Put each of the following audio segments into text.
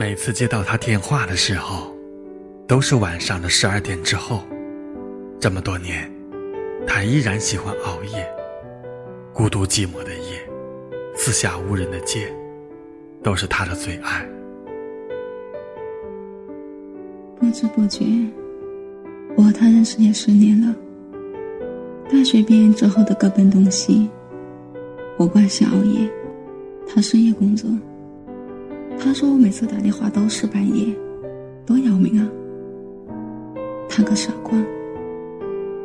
每次接到他电话的时候，都是晚上的十二点之后。这么多年，他依然喜欢熬夜。孤独寂寞的夜，四下无人的街，都是他的最爱。不知不觉，我和他认识也十年了。大学毕业之后的各奔东西，我惯性熬夜，他深夜工作。他说我每次打电话都是半夜，多要命啊！他个傻瓜，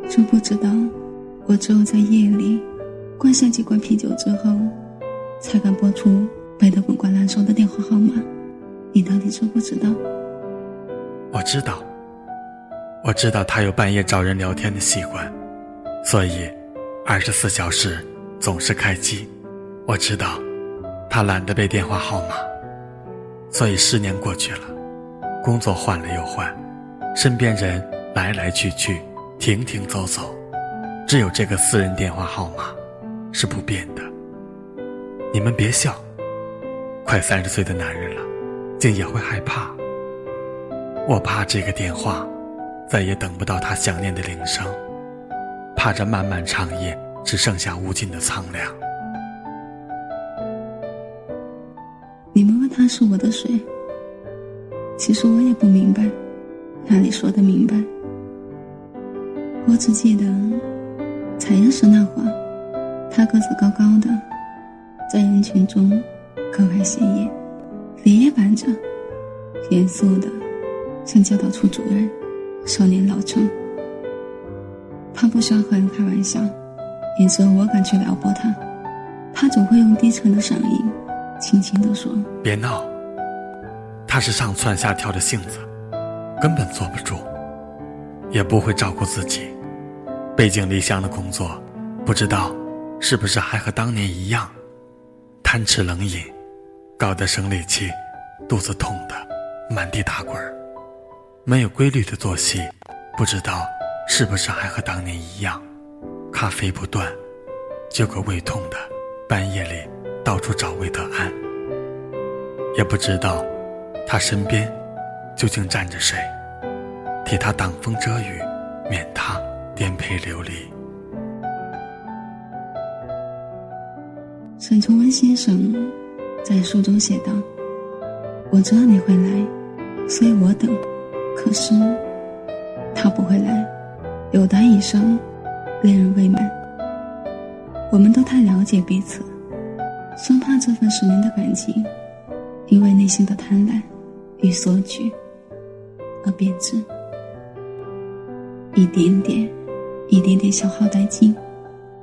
真不知道我只有在夜里灌下几罐啤酒之后，才敢拨出背得滚瓜烂熟的电话号码。你到底知不知道？我知道，我知道他有半夜找人聊天的习惯，所以二十四小时总是开机。我知道他懒得背电话号码。所以十年过去了，工作换了又换，身边人来来去去，停停走走，只有这个私人电话号码是不变的。你们别笑，快三十岁的男人了，竟也会害怕。我怕这个电话再也等不到他想念的铃声，怕这漫漫长夜只剩下无尽的苍凉。他是我的谁？其实我也不明白，哪里说的明白？我只记得，才认识那会儿，他个子高高的，在人群中格外显眼，脸也板着，严肃的像教导处主任，少年老成。他不喜欢和人开玩笑，也只有我敢去撩拨他，他总会用低沉的嗓音。轻轻地说：“别闹。”他是上蹿下跳的性子，根本坐不住，也不会照顾自己。背井离乡的工作，不知道是不是还和当年一样，贪吃冷饮，搞得生理期，肚子痛的满地打滚。没有规律的作息，不知道是不是还和当年一样，咖啡不断，就个胃痛的，半夜里。到处找魏德安，也不知道他身边究竟站着谁，替他挡风遮雨，免他颠沛流离。沈从文先生在书中写道：“我知道你会来，所以我等。可是他不会来，有他一生，恋人未满。我们都太了解彼此。”生怕这份十年的感情，因为内心的贪婪与索取而变质，一点点、一点点消耗殆尽。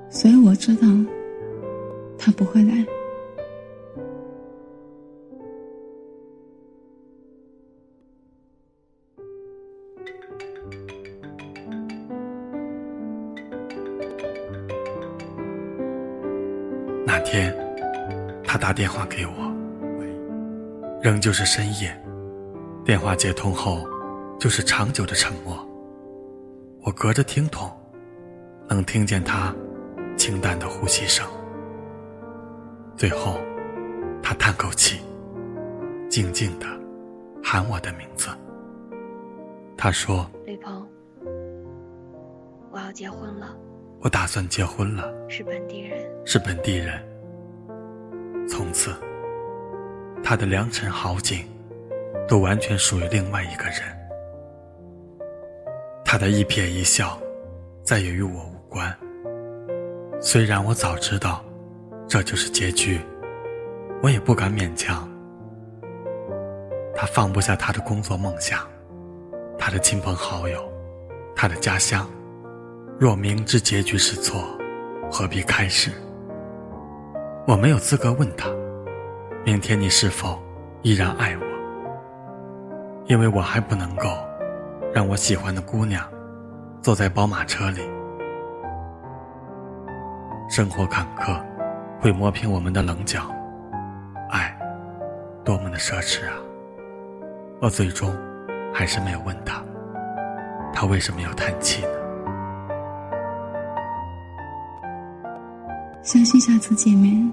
所以我知道，他不会来。那天。他打电话给我，仍旧是深夜。电话接通后，就是长久的沉默。我隔着听筒，能听见他清淡的呼吸声。最后，他叹口气，静静的喊我的名字。他说：“李鹏，我要结婚了。我打算结婚了。是本地人。是本地人。”从此，他的良辰好景，都完全属于另外一个人。他的一瞥一笑，再也与我无关。虽然我早知道，这就是结局，我也不敢勉强。他放不下他的工作梦想，他的亲朋好友，他的家乡。若明知结局是错，何必开始？我没有资格问他，明天你是否依然爱我？因为我还不能够让我喜欢的姑娘坐在宝马车里。生活坎坷会磨平我们的棱角，爱多么的奢侈啊！我最终还是没有问他，他为什么要叹气呢？相信下次见面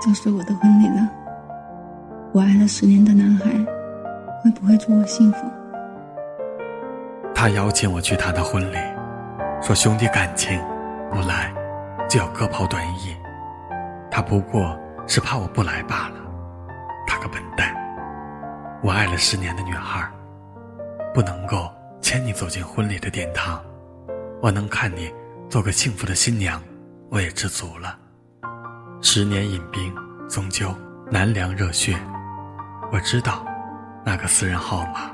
就是我的婚礼了。我爱了十年的男孩，会不会祝我幸福？他邀请我去他的婚礼，说兄弟感情不来就要割袍断义。他不过是怕我不来罢了。他个笨蛋！我爱了十年的女孩，不能够牵你走进婚礼的殿堂。我能看你做个幸福的新娘，我也知足了。十年饮冰，终究难凉热血。我知道，那个私人号码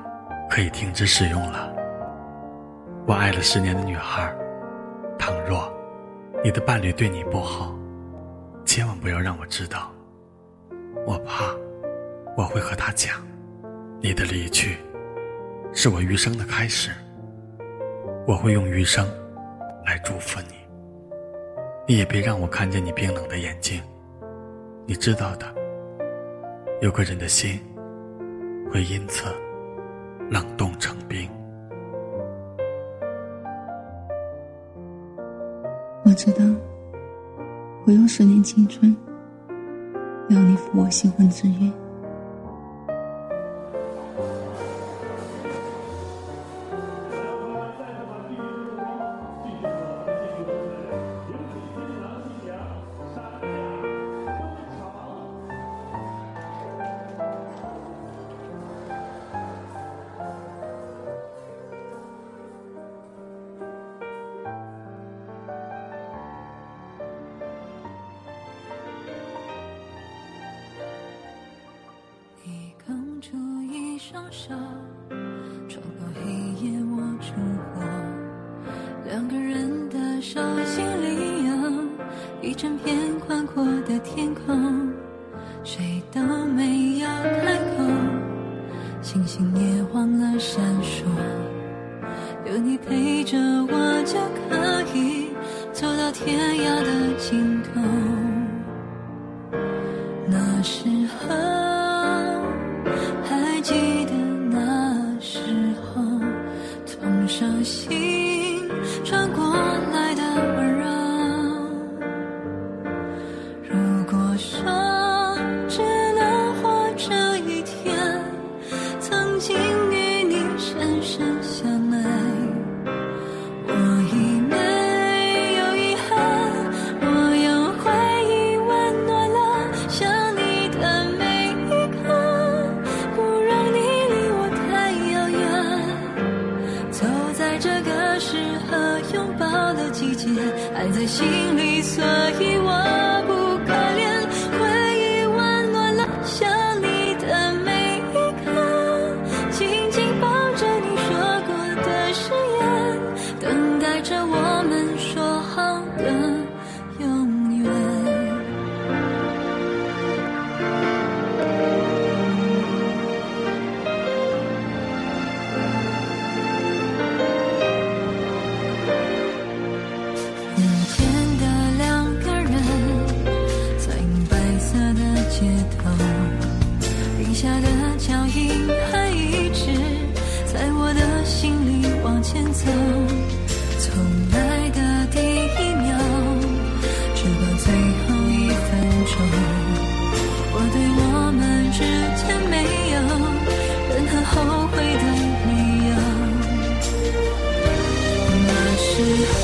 可以停止使用了。我爱了十年的女孩，倘若你的伴侣对你不好，千万不要让我知道。我怕我会和他讲，你的离去是我余生的开始。我会用余生来祝福你。你也别让我看见你冰冷的眼睛。你知道的，有个人的心会因此冷冻成冰。我知道，我用十年青春，要你赴我新婚之约。双手穿过黑夜握住我，两个人的手心里有一整片宽阔的天空，谁都没有开口，星星也忘了闪烁，有你陪着我就可以走到天涯的尽头，心里，所以我最后一分钟。我对我们之间没有任何后悔的理由。那时候